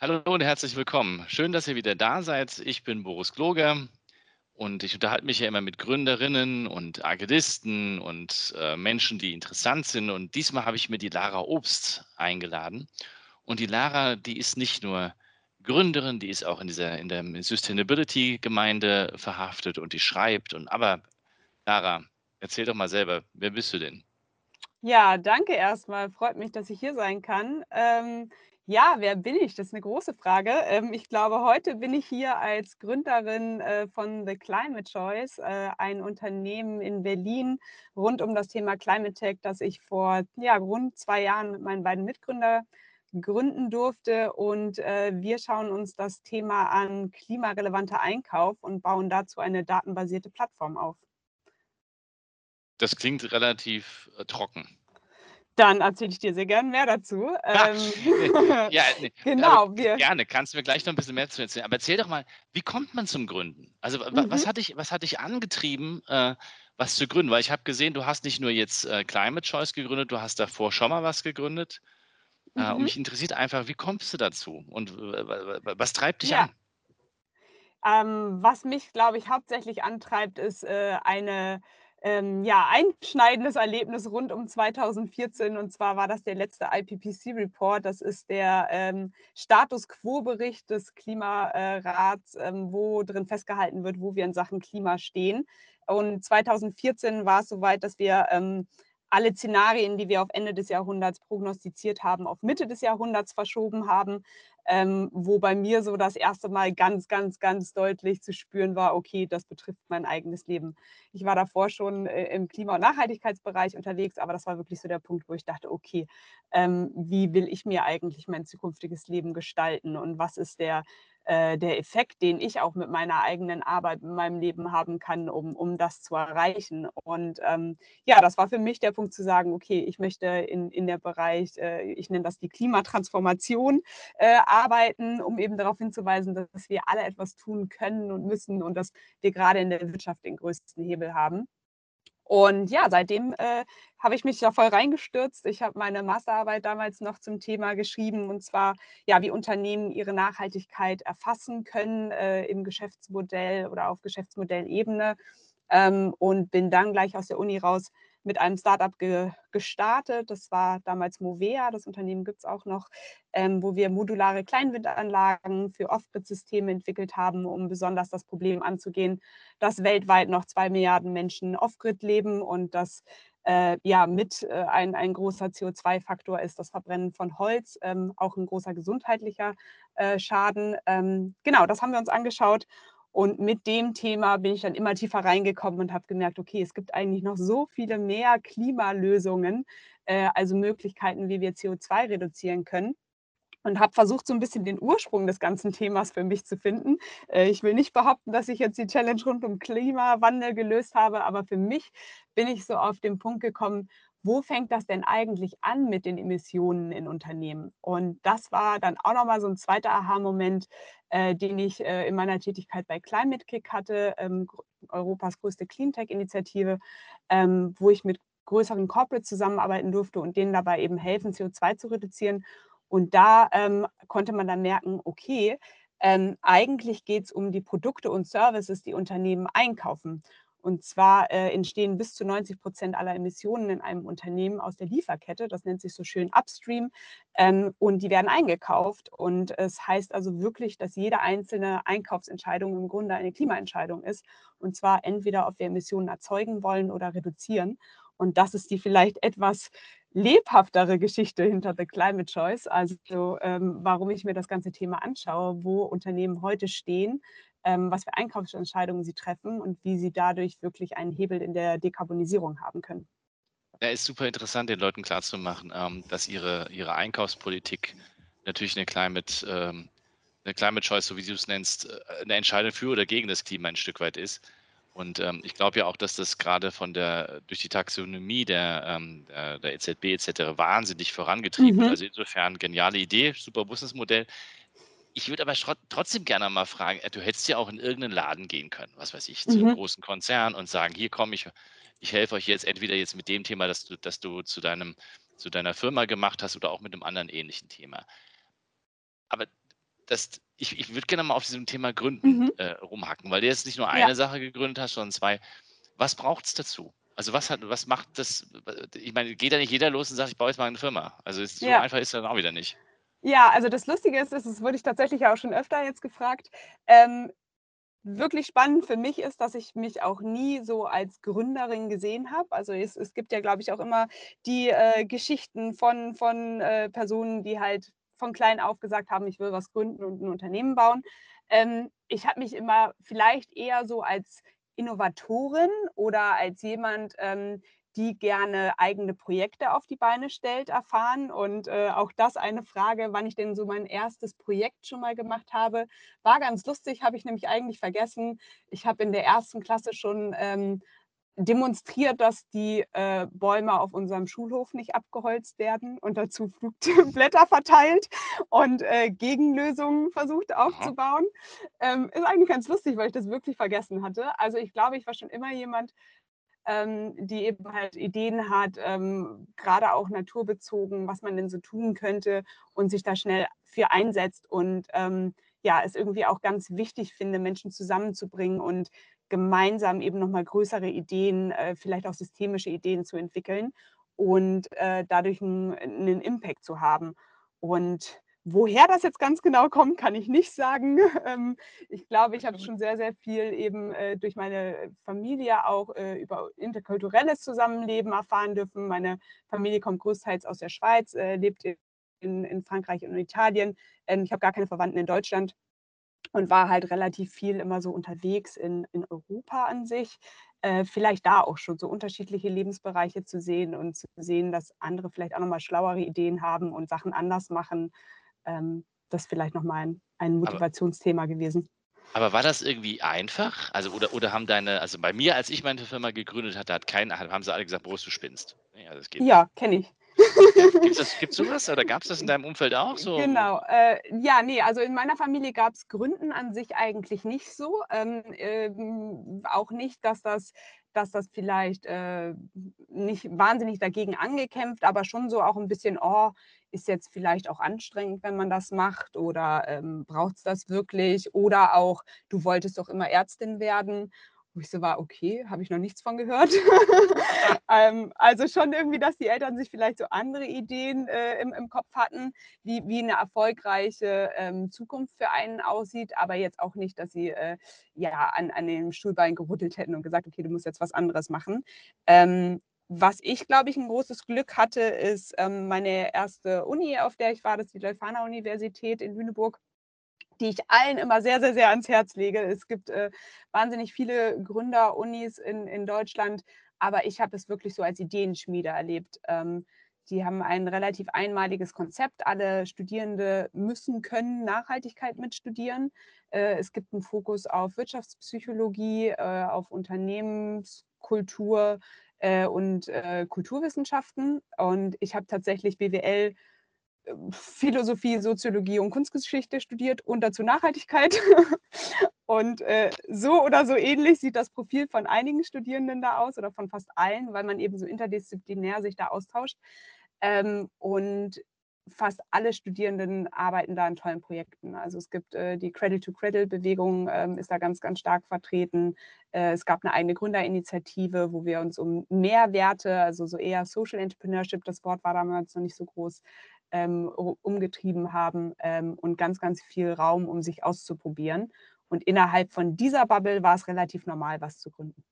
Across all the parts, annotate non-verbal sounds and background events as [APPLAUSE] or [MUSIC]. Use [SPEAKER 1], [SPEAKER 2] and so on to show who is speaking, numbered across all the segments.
[SPEAKER 1] Hallo und herzlich willkommen. Schön, dass ihr wieder da seid. Ich bin Boris Gloger und ich unterhalte mich ja immer mit Gründerinnen und Agilisten und äh, Menschen, die interessant sind. Und diesmal habe ich mir die Lara Obst eingeladen. Und die Lara, die ist nicht nur Gründerin, die ist auch in dieser in der Sustainability-Gemeinde verhaftet und die schreibt. Und aber Lara, erzähl doch mal selber, wer bist du denn?
[SPEAKER 2] Ja, danke erstmal. Freut mich, dass ich hier sein kann. Ähm, ja, wer bin ich? Das ist eine große Frage. Ähm, ich glaube, heute bin ich hier als Gründerin, äh, von The Climate Choice, äh, ein Unternehmen in Berlin rund um das Thema Climate Tech, das ich vor, ja, rund zwei Jahren mit meinen beiden Mitgründern gründen durfte. Und, äh, wir schauen uns das Thema an, klimarelevanter Einkauf und bauen dazu eine datenbasierte Plattform auf.
[SPEAKER 1] Das klingt relativ, trocken.
[SPEAKER 2] Dann erzähle ich dir sehr gerne mehr dazu. Ähm, [LAUGHS]
[SPEAKER 1] ja, ne, genau. Wir, gerne, kannst du mir gleich noch ein bisschen mehr zu erzählen. Aber erzähl doch mal, wie kommt man zum Gründen? Also mhm. was, hat dich, was hat dich angetrieben, äh, was zu gründen? Weil ich habe gesehen, du hast nicht nur jetzt äh, Climate Choice gegründet, du hast davor schon mal was gegründet. Äh, mhm. Und mich interessiert einfach, wie kommst du dazu? Und was treibt dich ja.
[SPEAKER 2] an? Ähm, was mich, glaube ich, hauptsächlich antreibt, ist äh, eine ähm, ja, einschneidendes Erlebnis rund um 2014. Und zwar war das der letzte IPPC-Report. Das ist der ähm, Status Quo-Bericht des Klimarats, ähm, wo drin festgehalten wird, wo wir in Sachen Klima stehen. Und 2014 war es soweit, dass wir ähm, alle Szenarien, die wir auf Ende des Jahrhunderts prognostiziert haben, auf Mitte des Jahrhunderts verschoben haben ähm, wo bei mir so das erste Mal ganz, ganz, ganz deutlich zu spüren war, okay, das betrifft mein eigenes Leben. Ich war davor schon äh, im Klima- und Nachhaltigkeitsbereich unterwegs, aber das war wirklich so der Punkt, wo ich dachte, okay, ähm, wie will ich mir eigentlich mein zukünftiges Leben gestalten und was ist der äh, der Effekt, den ich auch mit meiner eigenen Arbeit in meinem Leben haben kann, um, um das zu erreichen. Und ähm, ja, das war für mich der Punkt zu sagen, okay, ich möchte in, in der Bereich, äh, ich nenne das die Klimatransformation, äh, arbeiten, um eben darauf hinzuweisen, dass wir alle etwas tun können und müssen und dass wir gerade in der Wirtschaft den größten Hebel haben. Und ja, seitdem äh, habe ich mich da voll reingestürzt. Ich habe meine Masterarbeit damals noch zum Thema geschrieben und zwar, ja, wie Unternehmen ihre Nachhaltigkeit erfassen können äh, im Geschäftsmodell oder auf Geschäftsmodellebene ähm, und bin dann gleich aus der Uni raus mit einem Startup ge gestartet. Das war damals Movea, das Unternehmen gibt es auch noch, ähm, wo wir modulare Kleinwindanlagen für Off-Grid-Systeme entwickelt haben, um besonders das Problem anzugehen, dass weltweit noch zwei Milliarden Menschen Off-Grid leben und dass äh, ja mit äh, ein, ein großer CO2-Faktor ist das Verbrennen von Holz, ähm, auch ein großer gesundheitlicher äh, Schaden. Ähm, genau, das haben wir uns angeschaut und mit dem Thema bin ich dann immer tiefer reingekommen und habe gemerkt, okay, es gibt eigentlich noch so viele mehr Klimalösungen, äh, also Möglichkeiten, wie wir CO2 reduzieren können. Und habe versucht, so ein bisschen den Ursprung des ganzen Themas für mich zu finden. Äh, ich will nicht behaupten, dass ich jetzt die Challenge rund um Klimawandel gelöst habe, aber für mich bin ich so auf den Punkt gekommen, wo fängt das denn eigentlich an mit den Emissionen in Unternehmen? Und das war dann auch nochmal so ein zweiter Aha-Moment, äh, den ich äh, in meiner Tätigkeit bei Climate Kick hatte, ähm, Europas größte Cleantech-Initiative, ähm, wo ich mit größeren Corporates zusammenarbeiten durfte und denen dabei eben helfen, CO2 zu reduzieren. Und da ähm, konnte man dann merken, okay, ähm, eigentlich geht es um die Produkte und Services, die Unternehmen einkaufen. Und zwar äh, entstehen bis zu 90 Prozent aller Emissionen in einem Unternehmen aus der Lieferkette. Das nennt sich so schön Upstream. Ähm, und die werden eingekauft. Und es heißt also wirklich, dass jede einzelne Einkaufsentscheidung im Grunde eine Klimaentscheidung ist. Und zwar entweder, ob wir Emissionen erzeugen wollen oder reduzieren. Und das ist die vielleicht etwas lebhaftere Geschichte hinter The Climate Choice, also ähm, warum ich mir das ganze Thema anschaue, wo Unternehmen heute stehen, ähm, was für Einkaufsentscheidungen sie treffen und wie sie dadurch wirklich einen Hebel in der Dekarbonisierung haben können.
[SPEAKER 1] Ja, ist super interessant, den Leuten klarzumachen, ähm, dass ihre, ihre Einkaufspolitik natürlich eine Climate, ähm, eine Climate Choice, so wie du es nennst, äh, eine Entscheidung für oder gegen das Klima ein Stück weit ist. Und ähm, ich glaube ja auch, dass das gerade von der, durch die Taxonomie der, ähm, der, EZB etc. wahnsinnig vorangetrieben mhm. wird. Also insofern geniale Idee, super Businessmodell. Ich würde aber trotzdem gerne mal fragen, äh, du hättest ja auch in irgendeinen Laden gehen können, was weiß ich, zu einem mhm. großen Konzern und sagen, hier komme ich, ich helfe euch jetzt entweder jetzt mit dem Thema, das du, das du zu, deinem, zu deiner Firma gemacht hast oder auch mit einem anderen ähnlichen Thema. Aber das, ich, ich würde gerne mal auf diesem Thema Gründen mhm. äh, rumhacken, weil du jetzt nicht nur eine ja. Sache gegründet hast, sondern zwei. Was braucht es dazu? Also was hat, was macht das? Ich meine, geht da nicht jeder los und sagt, ich baue jetzt mal eine Firma. Also so ja. einfach ist das dann auch wieder nicht.
[SPEAKER 2] Ja, also das Lustige ist, das wurde ich tatsächlich auch schon öfter jetzt gefragt. Ähm, wirklich spannend für mich ist, dass ich mich auch nie so als Gründerin gesehen habe. Also es, es gibt ja, glaube ich, auch immer die äh, Geschichten von, von äh, Personen, die halt von klein auf gesagt haben, ich will was gründen und ein Unternehmen bauen. Ähm, ich habe mich immer vielleicht eher so als Innovatorin oder als jemand, ähm, die gerne eigene Projekte auf die Beine stellt, erfahren. Und äh, auch das eine Frage, wann ich denn so mein erstes Projekt schon mal gemacht habe, war ganz lustig, habe ich nämlich eigentlich vergessen. Ich habe in der ersten Klasse schon ähm, demonstriert, dass die äh, Bäume auf unserem Schulhof nicht abgeholzt werden und dazu [LAUGHS] Flugblätter verteilt und äh, Gegenlösungen versucht aufzubauen. Ähm, ist eigentlich ganz lustig, weil ich das wirklich vergessen hatte. Also ich glaube, ich war schon immer jemand, ähm, die eben halt Ideen hat, ähm, gerade auch naturbezogen, was man denn so tun könnte und sich da schnell für einsetzt und ähm, ja, es irgendwie auch ganz wichtig finde, Menschen zusammenzubringen und gemeinsam eben nochmal größere Ideen, äh, vielleicht auch systemische Ideen zu entwickeln und äh, dadurch einen, einen Impact zu haben. Und Woher das jetzt ganz genau kommt, kann ich nicht sagen. [LAUGHS] Ähm, ich glaube, ich habe schon sehr, sehr viel eben äh, durch meine Familie auch über interkulturelles Zusammenleben erfahren dürfen. Meine Familie kommt großteils aus der Schweiz, lebt in, in Frankreich und Italien. Ähm, ich habe gar keine Verwandten in Deutschland und war halt relativ viel immer so unterwegs in, in Europa an sich. Äh, vielleicht da auch schon so unterschiedliche Lebensbereiche zu sehen und zu sehen, dass andere vielleicht auch nochmal schlauere Ideen haben und Sachen anders machen. Ähm, das ist vielleicht nochmal ein, ein Motivationsthema aber, gewesen.
[SPEAKER 1] Aber war das irgendwie einfach? Also, oder, oder haben deine, also bei mir, als ich meine Firma gegründet hatte, hat kein, haben sie alle gesagt, Boris, du spinnst.
[SPEAKER 2] Ja, ja kenne ich. [LAUGHS]
[SPEAKER 1] Gibt es sowas oder gab es das in deinem Umfeld auch so?
[SPEAKER 2] Genau. Äh, ja, nee, also in meiner Familie gab es Gründen an sich eigentlich nicht so. Ähm, ähm, auch nicht, dass das, dass das vielleicht äh, nicht wahnsinnig dagegen angekämpft, aber schon so auch ein bisschen, oh, ist jetzt vielleicht auch anstrengend, wenn man das macht oder ähm, braucht es das wirklich? Oder auch, du wolltest doch immer Ärztin werden. Wo ich so war, okay, habe ich noch nichts von gehört. [LAUGHS] ähm, also schon irgendwie, dass die Eltern sich vielleicht so andere Ideen äh, im, im Kopf hatten, wie, wie eine erfolgreiche ähm, Zukunft für einen aussieht, aber jetzt auch nicht, dass sie äh, ja an, an den Stuhlbein gerüttelt hätten und gesagt, okay, du musst jetzt was anderes machen. Ähm, was ich, glaube ich, ein großes Glück hatte, ist ähm, meine erste Uni, auf der ich war, das ist die Leuphana Universität in Lüneburg die ich allen immer sehr, sehr, sehr ans Herz lege. Es gibt äh, wahnsinnig viele Gründerunis in, in Deutschland, aber ich habe es wirklich so als Ideenschmiede erlebt. Ähm, die haben ein relativ einmaliges Konzept. Alle Studierende müssen können Nachhaltigkeit mitstudieren. Äh, es gibt einen Fokus auf Wirtschaftspsychologie, äh, auf Unternehmenskultur äh, und äh, Kulturwissenschaften. Und ich habe tatsächlich BWL Philosophie, Soziologie und Kunstgeschichte studiert und dazu Nachhaltigkeit. [LAUGHS] und äh, so oder so ähnlich sieht das Profil von einigen Studierenden da aus oder von fast allen, weil man eben so interdisziplinär sich da austauscht. Ähm, und fast alle Studierenden arbeiten da in tollen Projekten. Also es gibt äh, die Credit-to-Credit-Bewegung, ähm, ist da ganz, ganz stark vertreten. Äh, es gab eine eigene Gründerinitiative, wo wir uns um Mehrwerte, also so eher Social Entrepreneurship, das Wort war damals noch nicht so groß, ähm, umgetrieben haben ähm, und ganz, ganz viel Raum, um sich auszuprobieren. Und innerhalb von dieser Bubble war es relativ normal, was zu gründen.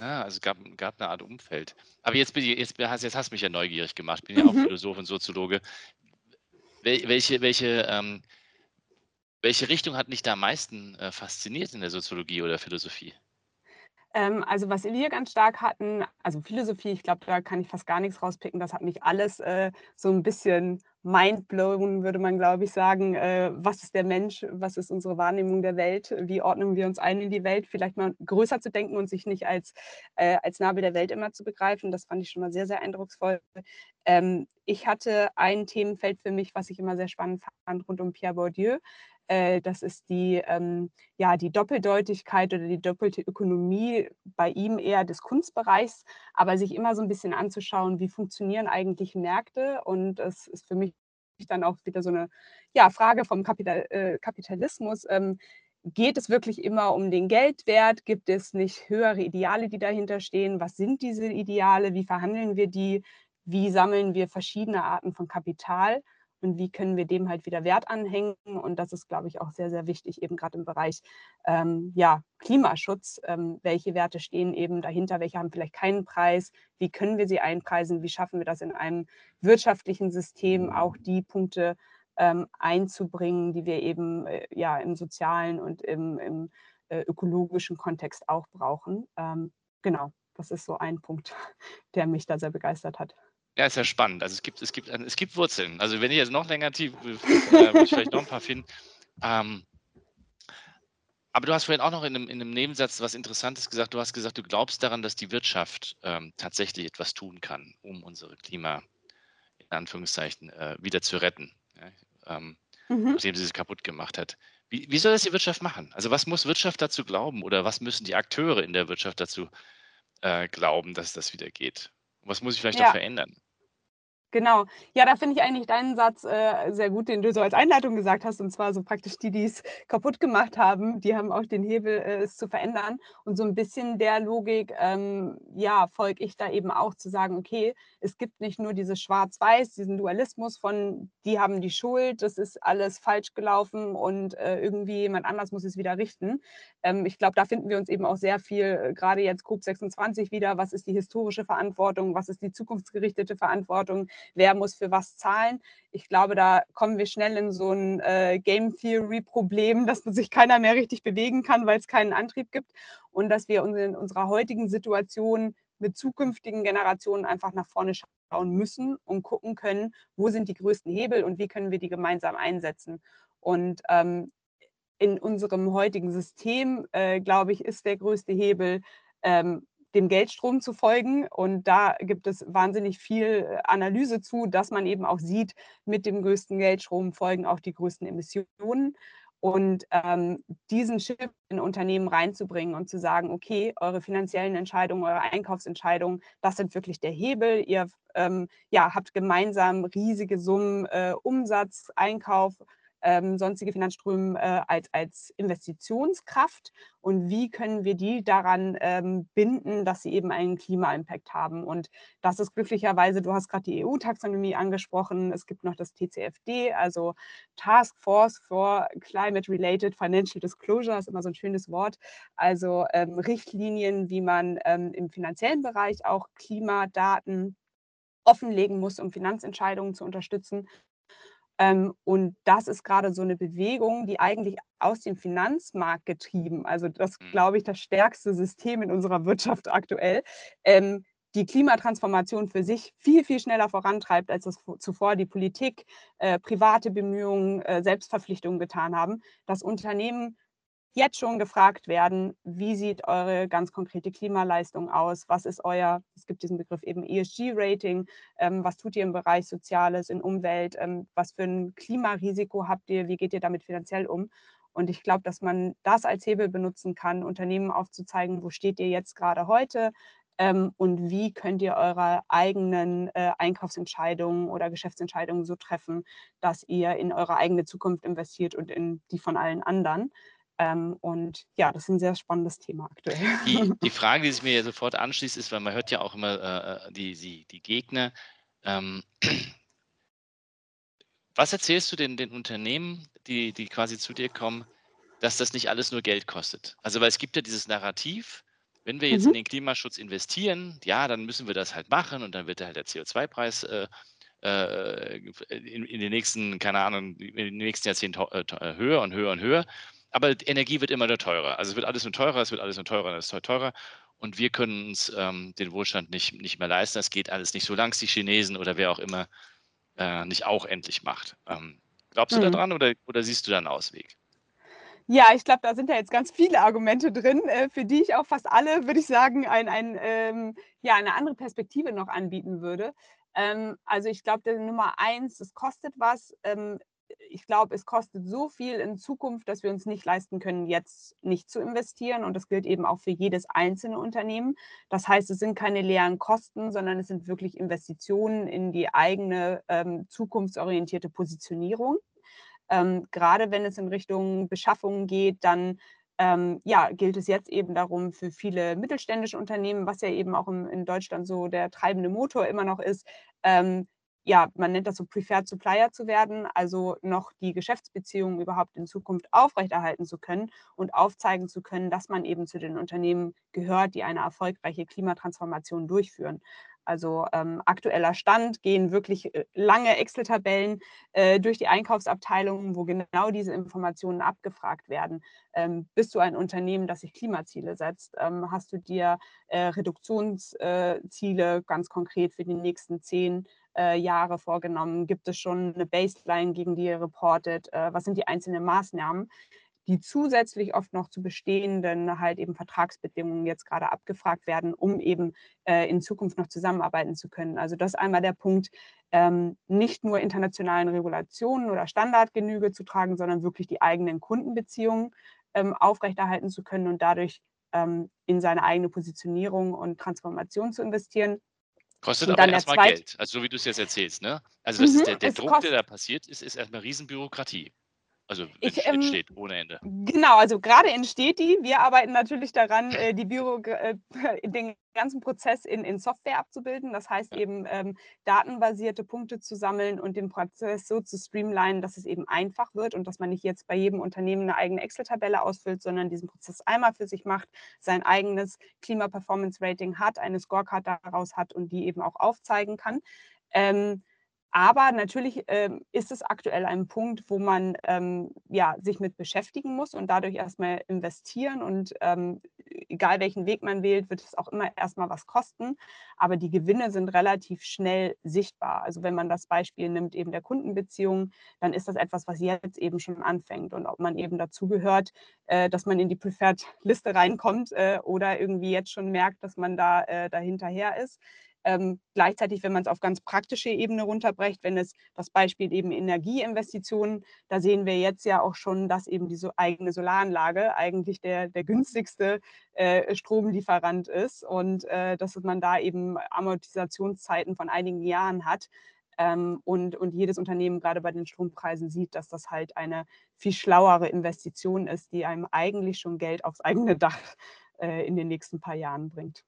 [SPEAKER 1] Ja, also gab, gab eine Art Umfeld. Aber jetzt, bin ich, jetzt, jetzt hast du mich ja neugierig gemacht. Ich bin ja auch mhm. Philosoph und Soziologe. Wel, welche, welche, ähm, welche Richtung hat dich da am meisten äh, fasziniert in der Soziologie oder Philosophie?
[SPEAKER 2] Ähm, also was wir ganz stark hatten, also Philosophie, ich glaube, da kann ich fast gar nichts rauspicken. Das hat mich alles äh, so ein bisschen mindblown, würde man, glaube ich, sagen. Äh, was ist der Mensch? Was ist unsere Wahrnehmung der Welt? Wie ordnen wir uns ein in die Welt? Vielleicht mal größer zu denken und sich nicht als, äh, als Nabel der Welt immer zu begreifen. Das fand ich schon mal sehr, sehr eindrucksvoll. Ähm, ich hatte ein Themenfeld für mich, was ich immer sehr spannend fand, rund um Pierre Bourdieu. Äh, das ist die, ähm, ja, die Doppeldeutigkeit oder die doppelte Ökonomie bei ihm eher des Kunstbereichs, aber sich immer so ein bisschen anzuschauen, wie funktionieren eigentlich Märkte. Und es ist für mich dann auch wieder so eine ja, Frage vom Kapital, äh, Kapitalismus. Ähm, geht es wirklich immer um den Geldwert? Gibt es nicht höhere Ideale, die dahinter stehen? Was sind diese Ideale? Wie verhandeln wir die? Wie sammeln wir verschiedene Arten von Kapital? Und wie können wir dem halt wieder Wert anhängen. Und das ist, glaube ich, auch sehr, sehr wichtig, eben gerade im Bereich ähm, ja, Klimaschutz. Ähm, welche Werte stehen eben dahinter? Welche haben vielleicht keinen Preis? Wie können wir sie einpreisen? Wie schaffen wir das in einem wirtschaftlichen System, auch die Punkte ähm, einzubringen, die wir eben äh, ja im sozialen und im, im äh, ökologischen Kontext auch brauchen? Ähm, genau, das ist so ein Punkt, [LAUGHS] der mich da sehr begeistert hat.
[SPEAKER 1] Ja, ist ja spannend. Also es gibt, es gibt, es gibt Wurzeln. Also wenn ich jetzt noch länger tief, äh, würde ich vielleicht noch ein paar finden. Ähm, aber du hast vorhin auch noch in einem, in einem, Nebensatz was Interessantes gesagt. Du hast gesagt, du glaubst daran, dass die Wirtschaft ähm, tatsächlich etwas tun kann, um unsere Klima in Anführungszeichen äh, wieder zu retten, ja, ähm, mhm. nachdem sie es kaputt gemacht hat. Wie, wie, soll das die Wirtschaft machen? Also was muss Wirtschaft dazu glauben oder was müssen die Akteure in der Wirtschaft dazu äh, glauben, dass das wieder geht? Was muss ich vielleicht ja. auch verändern?
[SPEAKER 2] Genau. Ja, da finde ich eigentlich deinen Satz äh, sehr gut, den du so als Einleitung gesagt hast. Und zwar so praktisch die, die es kaputt gemacht haben, die haben auch den Hebel, äh, es zu verändern. Und so ein bisschen der Logik, ähm, ja, folge ich da eben auch zu sagen, okay, es gibt nicht nur dieses Schwarz-Weiß, diesen Dualismus von, die haben die Schuld, das ist alles falsch gelaufen und äh, irgendwie jemand anders muss es wieder richten. Ähm, ich glaube, da finden wir uns eben auch sehr viel, äh, gerade jetzt COP26 wieder, was ist die historische Verantwortung, was ist die zukunftsgerichtete Verantwortung wer muss für was zahlen. Ich glaube, da kommen wir schnell in so ein äh, Game Theory-Problem, [LAUGHS] dass sich keiner mehr richtig bewegen kann, weil es keinen Antrieb gibt und dass wir in unserer heutigen Situation mit zukünftigen Generationen einfach nach vorne schauen müssen und gucken können, wo sind die größten Hebel und wie können wir die gemeinsam einsetzen. Und ähm, in unserem heutigen System, äh, glaube ich, ist der größte Hebel, ähm, dem Geldstrom zu folgen. Und da gibt es wahnsinnig viel äh, Analyse zu, dass man eben auch sieht, mit dem größten Geldstrom folgen auch die größten Emissionen. Und ähm, diesen Shift in Unternehmen reinzubringen und zu sagen, okay, eure finanziellen Entscheidungen, eure Einkaufsentscheidungen, das sind wirklich der Hebel. Ihr ähm, ja, habt gemeinsam riesige Summen äh, Umsatz, Einkauf, ähm, sonstige Finanzströme äh, als, als Investitionskraft und wie können wir die daran ähm, binden, dass sie eben einen Klima-Impact haben. Und das ist glücklicherweise, du hast gerade die EU-Taxonomie angesprochen, es gibt noch das TCFD, also Task Force for Climate-Related Financial Disclosure, ist immer so ein schönes Wort, also ähm, Richtlinien, wie man ähm, im finanziellen Bereich auch Klimadaten offenlegen muss, um Finanzentscheidungen zu unterstützen. Ähm, und das ist gerade so eine Bewegung, die eigentlich aus dem Finanzmarkt getrieben, also das, mhm. glaube ich, das stärkste System in unserer Wirtschaft aktuell, ähm, die Klimatransformation für sich viel, viel schneller vorantreibt, als das zuvor die Politik, äh, private Bemühungen, äh, Selbstverpflichtungen getan haben. Das Unternehmen jetzt schon gefragt werden, wie sieht eure ganz konkrete Klimaleistung aus? Was ist euer, es gibt diesen Begriff eben ESG-Rating, ähm, was tut ihr im Bereich Soziales, in Umwelt, ähm, was für ein Klimarisiko habt ihr, wie geht ihr damit finanziell um? Und ich glaube, dass man das als Hebel benutzen kann, Unternehmen aufzuzeigen, wo steht ihr jetzt gerade heute, ähm, und wie könnt ihr eure eigenen äh, Einkaufsentscheidungen oder Geschäftsentscheidungen so treffen, dass ihr in eure eigene Zukunft investiert und in die von allen anderen. Ähm, und ja, das ist ein sehr spannendes Thema aktuell.
[SPEAKER 1] Die, [LAUGHS] die Frage, die sich mir sofort anschließt, ist, weil man hört ja auch immer äh, äh, die, die, die Gegner. Ähm, was erzählst du den, den Unternehmen, die, die quasi zu dir kommen, dass das nicht alles nur Geld kostet? Also, weil es gibt ja dieses Narrativ, wenn wir jetzt mhm. in den Klimaschutz investieren, ja, dann müssen wir das halt machen und dann wird halt der CO2-Preis äh, äh, in, in, den nächsten, keine Ahnung, in den nächsten Jahrzehnten äh, höher und höher und höher aber Energie wird immer nur teurer. Also es wird alles nur teurer, es wird alles nur teurer, es wird teurer. Und wir können uns ähm, den Wohlstand nicht, nicht mehr leisten. Es geht alles nicht so lang. Die Chinesen oder wer auch immer äh, nicht auch endlich macht. Ähm, glaubst du mhm. daran oder, oder siehst du da einen Ausweg?
[SPEAKER 2] Ja, ich glaube, da sind ja jetzt ganz viele Argumente drin, äh, für die ich auch fast alle, würde ich sagen, ein, ein, ähm, ja, eine andere Perspektive noch anbieten würde. Ähm, also ich glaube, Nummer eins, es kostet was. Ich glaube, es kostet so viel in Zukunft, dass wir uns nicht leisten können, jetzt nicht zu investieren. Und das gilt eben auch für jedes einzelne Unternehmen. Das heißt, es sind keine leeren Kosten, sondern es sind wirklich Investitionen in die eigene ähm, zukunftsorientierte Positionierung. Ähm, gerade wenn es in Richtung Beschaffung geht, dann ähm, ja, gilt es jetzt eben darum, für viele mittelständische Unternehmen, was ja eben auch im, in Deutschland so der treibende Motor immer noch ist, ähm, ja, man nennt das so Preferred Supplier zu werden, also noch die Geschäftsbeziehungen überhaupt in Zukunft aufrechterhalten zu können und aufzeigen zu können, dass man eben zu den Unternehmen gehört, die eine erfolgreiche Klimatransformation durchführen. Also ähm, aktueller Stand gehen wirklich äh, lange Excel-Tabellen äh, durch die Einkaufsabteilungen, wo genau diese Informationen abgefragt werden. Ähm, bist du ein Unternehmen, das sich Klimaziele setzt? Ähm, hast du dir äh, Reduktionsziele ganz konkret für die nächsten zehn äh, Jahre vorgenommen? Gibt es schon eine Baseline, gegen die ihr reportet? Äh, was sind die einzelnen Maßnahmen? die zusätzlich oft noch zu bestehenden halt eben Vertragsbedingungen jetzt gerade abgefragt werden, um eben äh, in Zukunft noch zusammenarbeiten zu können. Also das ist einmal der Punkt, ähm, nicht nur internationalen Regulationen oder Standardgenüge zu tragen, sondern wirklich die eigenen Kundenbeziehungen ähm, aufrechterhalten zu können und dadurch ähm, in seine eigene Positionierung und Transformation zu investieren.
[SPEAKER 1] Kostet aber erstmal Geld, also so wie du es jetzt erzählst, ne? Also das mhm, ist der, der Druck, der da passiert ist, ist erstmal Riesenbürokratie. Also ich, ähm, entsteht ohne Ende.
[SPEAKER 2] Genau, also gerade entsteht die. Wir arbeiten natürlich daran, äh, die Büro, äh, [LAUGHS] den ganzen Prozess in, in Software abzubilden. Das heißt ja. eben ähm, datenbasierte Punkte zu sammeln und den Prozess so zu streamlinen, dass es eben einfach wird und dass man nicht jetzt bei jedem Unternehmen eine eigene Excel-Tabelle ausfüllt, sondern diesen Prozess einmal für sich macht, sein eigenes Klima-Performance-Rating hat, eine Scorecard daraus hat und die eben auch aufzeigen kann. Ähm, aber natürlich ähm, ist es aktuell ein Punkt, wo man ähm, ja, sich mit beschäftigen muss und dadurch erstmal investieren. Und ähm, egal welchen Weg man wählt, wird es auch immer erstmal was kosten. Aber die Gewinne sind relativ schnell sichtbar. Also wenn man das Beispiel nimmt, eben der Kundenbeziehung, dann ist das etwas, was jetzt eben schon anfängt. Und ob man eben dazugehört, äh, dass man in die Preferred-Liste reinkommt äh, oder irgendwie jetzt schon merkt, dass man da äh, dahinterher ist ähm, gleichzeitig, wenn man es auf ganz praktische Ebene runterbrecht, wenn es das Beispiel eben Energieinvestitionen, da sehen wir jetzt ja auch schon, dass eben diese eigene Solaranlage eigentlich der, der günstigste äh, Stromlieferant ist und äh, dass man da eben Amortisationszeiten von einigen Jahren hat. Ähm, und, und jedes Unternehmen gerade bei den Strompreisen sieht, dass das halt eine viel schlauere Investition ist, die einem eigentlich schon Geld aufs eigene Dach äh, in den nächsten paar Jahren bringt.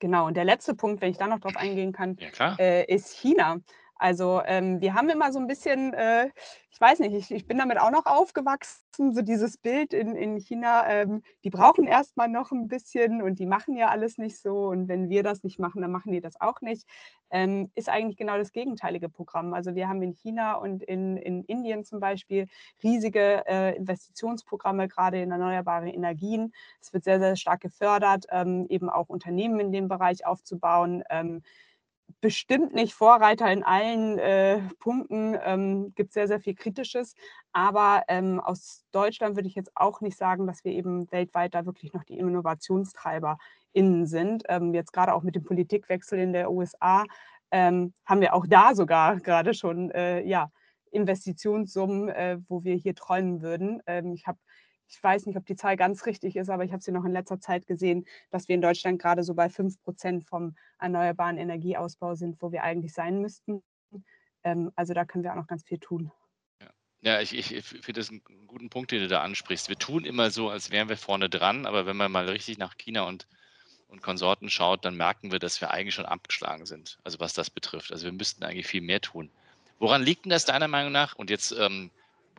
[SPEAKER 2] Genau, und der letzte Punkt, wenn ich da noch drauf eingehen kann,
[SPEAKER 1] Ja,
[SPEAKER 2] äh, ist China. Also ähm, wir haben immer so ein bisschen, äh, ich weiß nicht, ich, ich bin damit auch noch aufgewachsen, so dieses Bild in, in China, ähm, die brauchen erstmal noch ein bisschen und die machen ja alles nicht so und wenn wir das nicht machen, dann machen die das auch nicht, ähm, ist eigentlich genau das gegenteilige Programm. Also wir haben in China und in, in Indien zum Beispiel riesige äh, Investitionsprogramme, gerade in erneuerbare Energien. Es wird sehr, sehr stark gefördert, ähm, eben auch Unternehmen in dem Bereich aufzubauen. Bestimmt nicht Vorreiter in allen äh, Punkten, ähm, gibt sehr, sehr viel Kritisches. Aber ähm, aus Deutschland würde ich jetzt auch nicht sagen, dass wir eben weltweit da wirklich noch die Innovationstreiber sind. Ähm, jetzt gerade auch mit dem Politikwechsel in der USA ähm, haben wir auch da sogar gerade schon äh, ja, Investitionssummen, äh, wo wir hier träumen würden. Ähm, ich habe ich weiß nicht, ob die Zahl ganz richtig ist, aber ich habe sie noch in letzter Zeit gesehen, dass wir in Deutschland gerade so bei 5 Prozent vom erneuerbaren Energieausbau sind, wo wir eigentlich sein müssten. Ähm, also da können wir auch noch ganz viel tun.
[SPEAKER 1] Ja, ich, ich finde das einen guten Punkt, den du da ansprichst. Wir tun immer so, als wären wir vorne dran, aber wenn man mal richtig nach China und, und Konsorten schaut, dann merken wir, dass wir eigentlich schon abgeschlagen sind, also was das betrifft. Also wir müssten eigentlich viel mehr tun. Woran liegt denn das deiner Meinung nach? Und jetzt ähm,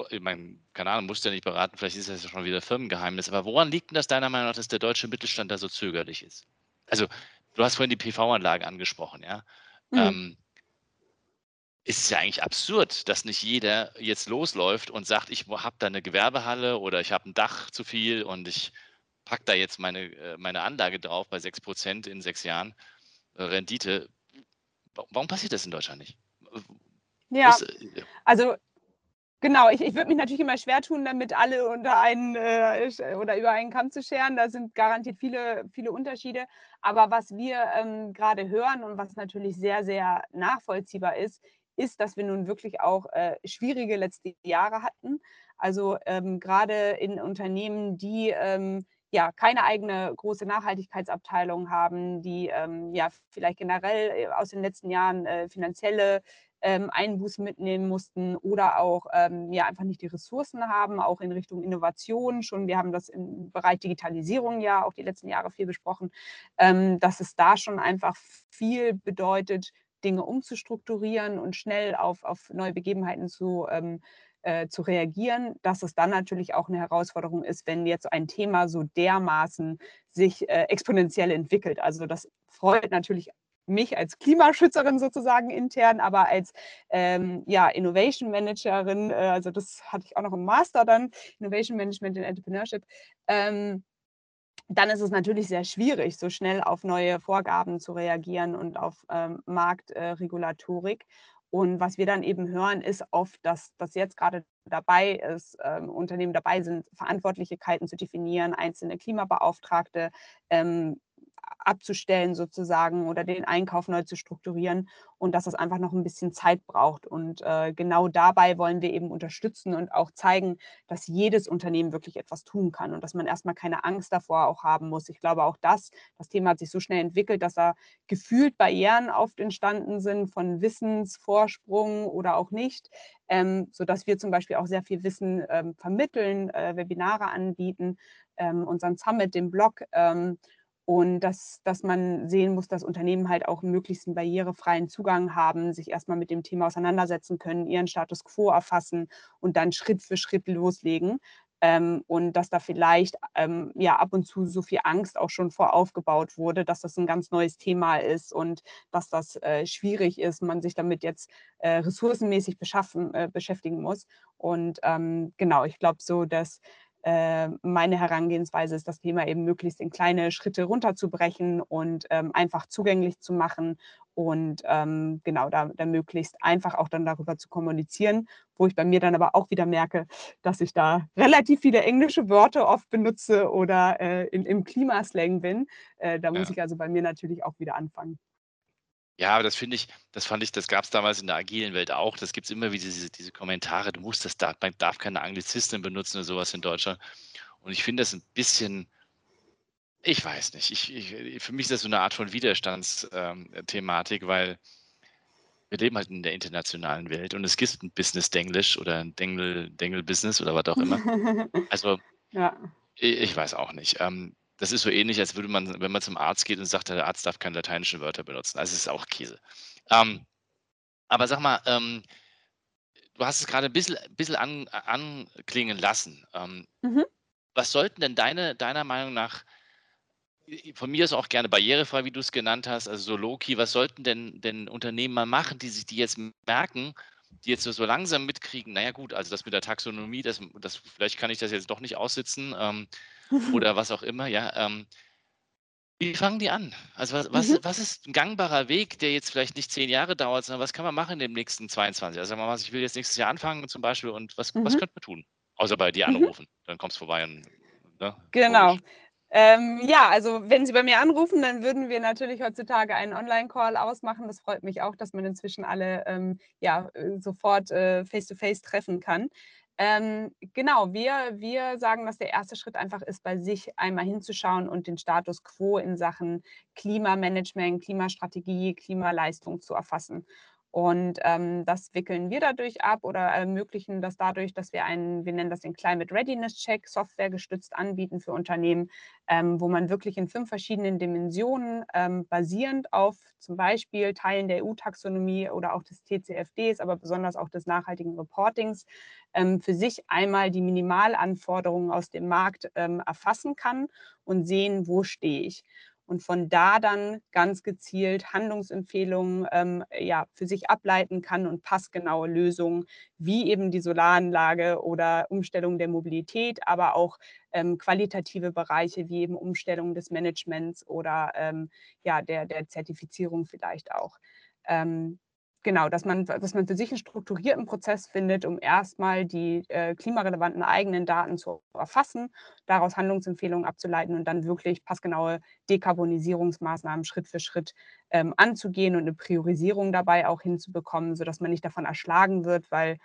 [SPEAKER 1] ich meine, keine Ahnung, musst du ja nicht beraten, vielleicht ist das ja schon wieder Firmengeheimnis, aber woran liegt denn das deiner Meinung nach, dass der deutsche Mittelstand da so zögerlich ist? Also, du hast vorhin die PV-Anlage angesprochen, ja. Mhm. Ähm, ist es ja eigentlich absurd, dass nicht jeder jetzt losläuft und sagt, ich habe da eine Gewerbehalle oder ich habe ein Dach zu viel und ich packe da jetzt meine, äh, meine Anlage drauf bei 6% in sechs Jahren äh, Rendite. Warum passiert das in Deutschland nicht?
[SPEAKER 2] Ja, äh, also Genau, ich, ich würde mich natürlich immer schwer tun, damit alle unter einen äh, oder über einen Kamm zu scheren. Da sind garantiert viele, viele Unterschiede. Aber was wir ähm, gerade hören und was natürlich sehr, sehr nachvollziehbar ist, ist, dass wir nun wirklich auch äh, schwierige letzte Jahre hatten. Also ähm, gerade in Unternehmen, die ähm, ja keine eigene große Nachhaltigkeitsabteilung haben, die ähm, ja vielleicht generell äh, aus den letzten Jahren äh, finanzielle ähm, Einbußen mitnehmen mussten oder auch ähm, ja einfach nicht die Ressourcen haben, auch in Richtung Innovation. Schon, wir haben das im Bereich Digitalisierung ja auch die letzten Jahre viel besprochen, ähm, dass es da schon einfach viel bedeutet, Dinge umzustrukturieren und schnell auf, auf neue Begebenheiten zu ähm, äh, zu reagieren, dass es dann natürlich auch eine Herausforderung ist, wenn jetzt ein Thema so dermaßen sich äh, exponentiell entwickelt. Also das freut natürlich mich als Klimaschützerin sozusagen intern, aber als ähm, ja, Innovation Managerin, äh, also das hatte ich auch noch im Master dann, Innovation Management in Entrepreneurship, ähm, dann ist es natürlich sehr schwierig, so schnell auf neue Vorgaben zu reagieren und auf ähm, Marktregulatorik. Äh, und was wir dann eben hören, ist oft, dass das jetzt gerade dabei ist, ähm, Unternehmen dabei sind, Verantwortlichkeiten zu definieren, einzelne Klimabeauftragte ähm, abzustellen sozusagen oder den Einkauf neu zu strukturieren und dass das einfach noch ein bisschen Zeit braucht. Und äh, genau dabei wollen wir eben unterstützen und auch zeigen, dass jedes Unternehmen wirklich etwas tun kann und dass man erstmal keine Angst davor auch haben muss. Ich glaube auch das, das Thema hat sich so schnell entwickelt, dass da gefühlt Barrieren oft entstanden sind von Wissensvorsprung oder auch nicht, ähm, sodass wir zum Beispiel auch sehr viel Wissen ähm, vermitteln, äh, Webinare anbieten, ähm, unseren Summit, den Blog. Ähm, und dass, dass man sehen muss, dass Unternehmen halt auch möglichst einen barrierefreien Zugang haben, sich erstmal mit dem Thema auseinandersetzen können, ihren Status quo erfassen und dann Schritt für Schritt loslegen. Ähm, und dass da vielleicht ähm, ja ab und zu so viel Angst auch schon voraufgebaut wurde, dass das ein ganz neues Thema ist und dass das äh, schwierig ist, man sich damit jetzt äh, ressourcenmäßig beschaffen, äh, beschäftigen muss. Und ähm, genau, ich glaube so, dass meine Herangehensweise ist, das Thema eben möglichst in kleine Schritte runterzubrechen und ähm, einfach zugänglich zu machen und ähm, genau da, da, möglichst einfach auch dann darüber zu kommunizieren, wo ich bei mir dann aber auch wieder merke, dass ich da relativ viele englische Wörter oft benutze oder äh, in, im Klimaslang bin. Äh, da muss ja. ich also bei mir natürlich auch wieder anfangen.
[SPEAKER 1] Ja, aber das finde ich, das fand ich, das gab es damals in der agilen Welt auch. Das gibt es immer wieder diese, diese Kommentare, du musst das, da, man darf keine Anglizismen benutzen oder sowas in Deutschland. Und ich finde das ein bisschen, ich weiß nicht, ich, ich, für mich ist das so eine Art von Widerstandsthematik, ähm, weil wir leben halt in der internationalen Welt und es gibt ein Business-Denglisch oder ein Dengel-Business oder was auch immer. [LAUGHS] Also, ja. ich, ich weiß auch nicht. Ähm, das ist so ähnlich, als würde man, wenn man zum Arzt geht und sagt, der Arzt darf keine lateinischen Wörter benutzen. Also es ist auch Käse. Ähm, aber sag mal, ähm, du hast es gerade ein bisschen, bisschen an, anklingen lassen. Ähm, mhm. Was sollten denn deine, deiner Meinung nach, von mir ist auch gerne barrierefrei, wie du es genannt hast, also so Loki, was sollten denn, denn Unternehmen mal machen, die sich die jetzt merken, die jetzt so langsam mitkriegen, naja gut, also das mit der Taxonomie, das, das, vielleicht kann ich das jetzt doch nicht aussitzen ähm, oder was auch immer, ja. Ähm, wie fangen die an? Also was, was, mhm. was, ist ein gangbarer Weg, der jetzt vielleicht nicht zehn Jahre dauert, sondern was kann man machen in den nächsten 22? Also sagen wir mal, ich will jetzt nächstes Jahr anfangen zum Beispiel und was, mhm. was könnte man tun? Außer bei dir mhm. anrufen, mhm. dann kommst du vorbei und
[SPEAKER 2] ne, Genau. Ähm, ja, also wenn Sie bei mir anrufen, dann würden wir natürlich heutzutage einen Online-Call ausmachen. Das freut mich auch, dass man inzwischen alle ähm, ja, äh, sofort äh, face-to-face -face treffen kann. Ähm, genau, wir, wir sagen, dass der erste Schritt einfach ist, bei sich einmal hinzuschauen und den Status quo in Sachen Klimamanagement, Klimastrategie, Klimaleistung zu erfassen. Und ähm, das wickeln wir dadurch ab oder ermöglichen das dadurch, dass wir einen, wir nennen das den Climate Readiness Check, Software gestützt anbieten für Unternehmen, ähm, wo man wirklich in fünf verschiedenen Dimensionen ähm, basierend auf zum Beispiel Teilen der EU-Taxonomie oder auch des TCFDs, aber besonders auch des nachhaltigen Reportings, ähm, für sich einmal die Minimalanforderungen aus dem Markt ähm, erfassen kann und sehen, wo stehe ich und von da dann ganz gezielt Handlungsempfehlungen ähm, ja, für sich ableiten kann und passgenaue Lösungen wie eben die Solaranlage oder Umstellung der Mobilität, aber auch ähm, qualitative Bereiche wie eben Umstellung des Managements oder ähm, ja, der, der Zertifizierung vielleicht auch. Genau, dass man, dass man für sich einen strukturierten Prozess findet, um erstmal die äh, klimarelevanten eigenen Daten zu erfassen, daraus Handlungsempfehlungen abzuleiten und dann wirklich passgenaue Dekarbonisierungsmaßnahmen Schritt für Schritt ähm, anzugehen und eine Priorisierung dabei auch hinzubekommen, sodass man nicht davon erschlagen wird, weil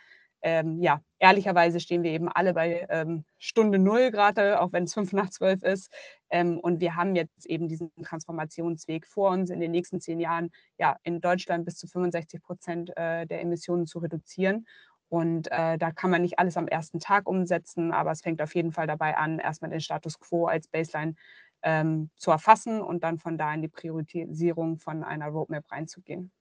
[SPEAKER 2] ähm, ja, ehrlicherweise stehen wir eben alle bei ähm, Stunde Null gerade, auch wenn es fünf nach zwölf ist. Ähm, und wir haben jetzt eben diesen Transformationsweg vor uns, in den nächsten zehn Jahren ja in Deutschland bis zu 65 Prozent äh, der Emissionen zu reduzieren. Und äh, da kann man nicht alles am ersten Tag umsetzen, aber es fängt auf jeden Fall dabei an, erstmal den Status quo als Baseline ähm, zu erfassen und dann von da in die Priorisierung von einer Roadmap reinzugehen.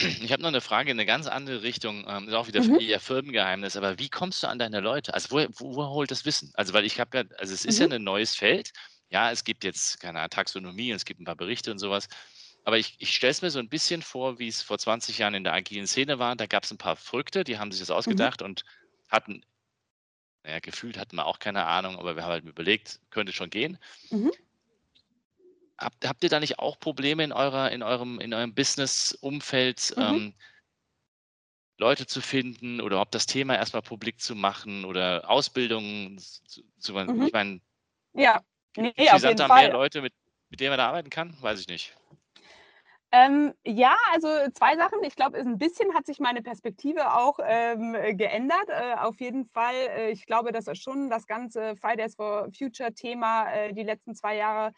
[SPEAKER 1] Ich habe noch eine Frage in eine ganz andere Richtung. Ähm, ist auch wieder Mhm. eher Firmengeheimnis, aber wie kommst du an deine Leute? Also, woher wo woher holt das Wissen? Also, weil ich habe ja also, es ist ja Mhm. 'nen neues Feld. Ja, es gibt jetzt, keine Ahnung, Taxonomie und es gibt ein paar Berichte und sowas. Aber ich ich stelle es mir so ein bisschen vor, wie es vor 20 Jahren in der agilen Szene war. Da gab es ein paar Verrückte, die haben sich das Mhm. ausgedacht und hatten na gefühlt hatten wir auch keine Ahnung, aber wir haben halt überlegt, könnte schon gehen. Mhm. Habt, habt ihr da nicht auch Probleme in eurer, in eurem, in eurem Business-Umfeld, mhm. ähm, Leute zu finden oder ob das Thema erstmal publik zu machen oder Ausbildungen zu, zu mhm. ich meine,
[SPEAKER 2] ja,
[SPEAKER 1] nee, auf jeden Fall. mehr Leute, mit, mit denen man da arbeiten kann? Weiß ich nicht.
[SPEAKER 2] Ähm, ja, also zwei Sachen. Ich glaube, ein bisschen hat sich meine Perspektive auch ähm, geändert. Äh, auf jeden Fall. Äh, ich glaube, dass schon das ganze Fridays for Future Thema äh, die letzten zwei Jahre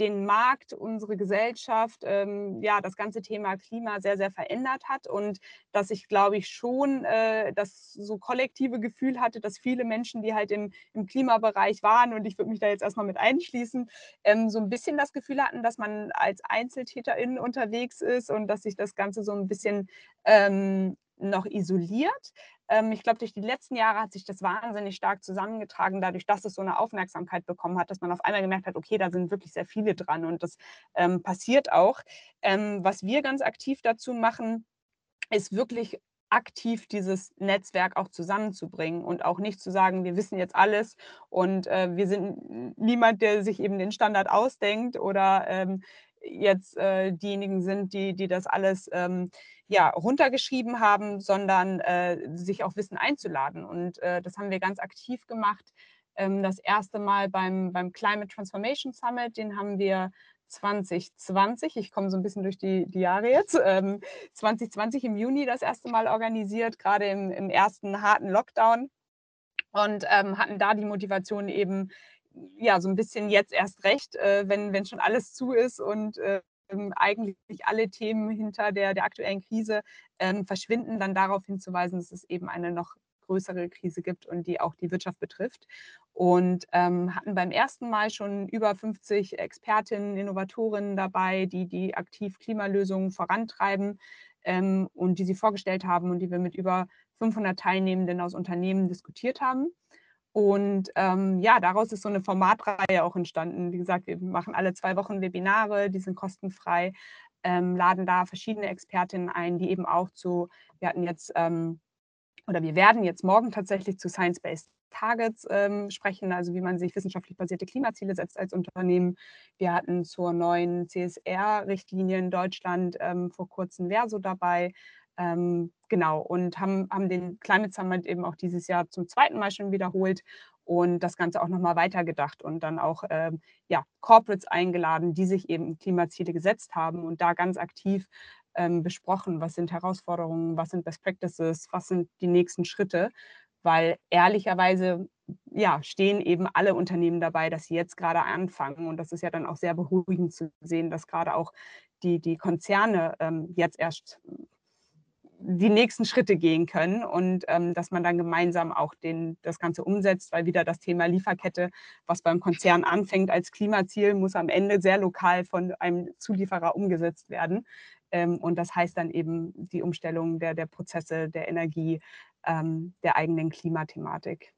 [SPEAKER 2] den Markt, unsere Gesellschaft, ähm, ja, das ganze Thema Klima sehr, sehr verändert hat und dass ich, glaube ich, schon äh, das so kollektive Gefühl hatte, dass viele Menschen, die halt im, im Klimabereich waren, und ich würde mich da jetzt erstmal mit einschließen, ähm, so ein bisschen das Gefühl hatten, dass man als EinzeltäterInnen unterwegs ist und dass sich das Ganze so ein bisschen ähm, noch isoliert. Ähm, ich glaube, durch die letzten Jahre hat sich das wahnsinnig stark zusammengetragen, dadurch, dass es so eine Aufmerksamkeit bekommen hat, dass man auf einmal gemerkt hat, okay, da sind wirklich sehr viele dran und das ähm, passiert auch. Ähm, was wir ganz aktiv dazu machen, ist wirklich aktiv dieses Netzwerk auch zusammenzubringen und auch nicht zu sagen, wir wissen jetzt alles und äh, wir sind niemand, der sich eben den Standard ausdenkt oder ähm, jetzt äh, diejenigen sind, die, die das alles ähm, ja, runtergeschrieben haben, sondern äh, sich auch Wissen einzuladen. Und äh, das haben wir ganz aktiv gemacht. Ähm, das erste Mal beim, beim Climate Transformation Summit, den haben wir 2020, ich komme so ein bisschen durch die, die Jahre jetzt, ähm, 2020 im Juni das erste Mal organisiert, gerade im, im ersten harten Lockdown und ähm, hatten da die Motivation eben, ja, so ein bisschen jetzt erst recht, äh, wenn, wenn schon alles zu ist und äh, ähm, eigentlich alle Themen hinter der, der aktuellen Krise ähm, verschwinden, dann darauf hinzuweisen, dass es eben eine noch größere Krise gibt und die auch die Wirtschaft betrifft. Und ähm, hatten beim ersten Mal schon über 50 Expertinnen, Innovatorinnen dabei, die die aktiv Klimalösungen vorantreiben ähm, und die sie vorgestellt haben und die wir mit über 500 Teilnehmenden aus Unternehmen diskutiert haben. Und ähm, ja, daraus ist so eine Formatreihe auch entstanden. Wie gesagt, wir machen alle zwei Wochen Webinare, die sind kostenfrei, ähm, laden da verschiedene Expertinnen ein, die eben auch zu, wir hatten jetzt, ähm, oder wir werden jetzt morgen tatsächlich zu Science-Based Targets ähm, sprechen, also wie man sich wissenschaftlich basierte Klimaziele setzt als Unternehmen. Wir hatten zur neuen CSR-Richtlinie in Deutschland ähm, vor kurzem Verso dabei. Ähm, genau, und haben, haben den Climate Summit eben auch dieses Jahr zum zweiten Mal schon wiederholt und das Ganze auch nochmal weitergedacht und dann auch ähm, ja, Corporates eingeladen, die sich eben Klimaziele gesetzt haben und da ganz aktiv ähm, besprochen, was sind Herausforderungen, was sind Best Practices, was sind die nächsten Schritte, weil ehrlicherweise ja, stehen eben alle Unternehmen dabei, dass sie jetzt gerade anfangen und das ist ja dann auch sehr beruhigend zu sehen, dass gerade auch die, die Konzerne ähm, jetzt erst die nächsten Schritte gehen können und ähm, dass man dann gemeinsam auch den, das Ganze umsetzt, weil wieder das Thema Lieferkette, was beim Konzern anfängt als Klimaziel, muss am Ende sehr lokal von einem Zulieferer umgesetzt werden. Ähm, und das heißt dann eben die Umstellung der, der Prozesse, der Energie, ähm, der eigenen Klimathematik.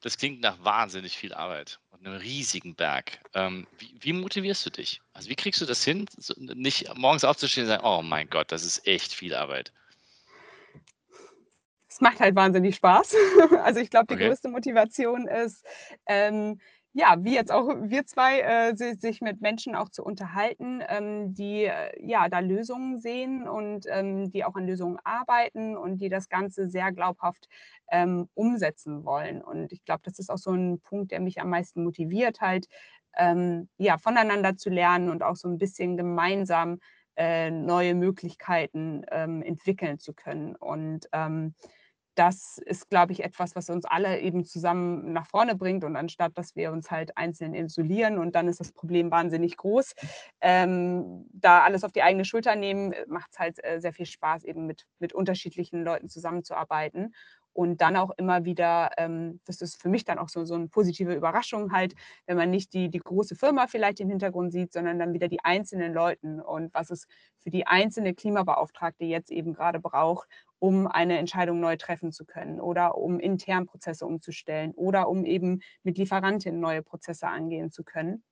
[SPEAKER 1] Das klingt nach wahnsinnig viel Arbeit und einem riesigen Berg. Ähm, wie, wie, motivierst du dich? Also wie kriegst du das hin, so, nicht morgens aufzustehen und sagen, oh mein Gott, das ist echt viel Arbeit?
[SPEAKER 2] Es macht halt wahnsinnig Spaß. [LAUGHS] Also ich glaube, die okay. größte Motivation ist, ähm, ja, wie jetzt auch wir zwei, äh, sich mit Menschen auch zu unterhalten, ähm, die äh, ja da Lösungen sehen und ähm, die auch an Lösungen arbeiten und die das Ganze sehr glaubhaft ähm, umsetzen wollen. Und ich glaube, das ist auch so ein Punkt, der mich am meisten motiviert, halt ähm, ja voneinander zu lernen und auch so ein bisschen gemeinsam äh, neue Möglichkeiten ähm, entwickeln zu können. Und ähm, das ist, glaube ich, etwas, was uns alle eben zusammen nach vorne bringt. Und anstatt, dass wir uns halt einzeln isolieren und dann ist das Problem wahnsinnig groß, ähm, da alles auf die eigene Schulter nehmen, macht es halt äh, sehr viel Spaß, eben mit, mit unterschiedlichen Leuten zusammenzuarbeiten. Und dann auch immer wieder, ähm, das ist für mich dann auch so, so eine positive Überraschung halt, wenn man nicht die, die große Firma vielleicht im Hintergrund sieht, sondern dann wieder die einzelnen Leuten und was es für die einzelne Klimabeauftragte jetzt eben gerade braucht, um eine Entscheidung neu treffen zu können oder um intern Prozesse umzustellen oder um eben mit Lieferantinnen neue Prozesse angehen zu können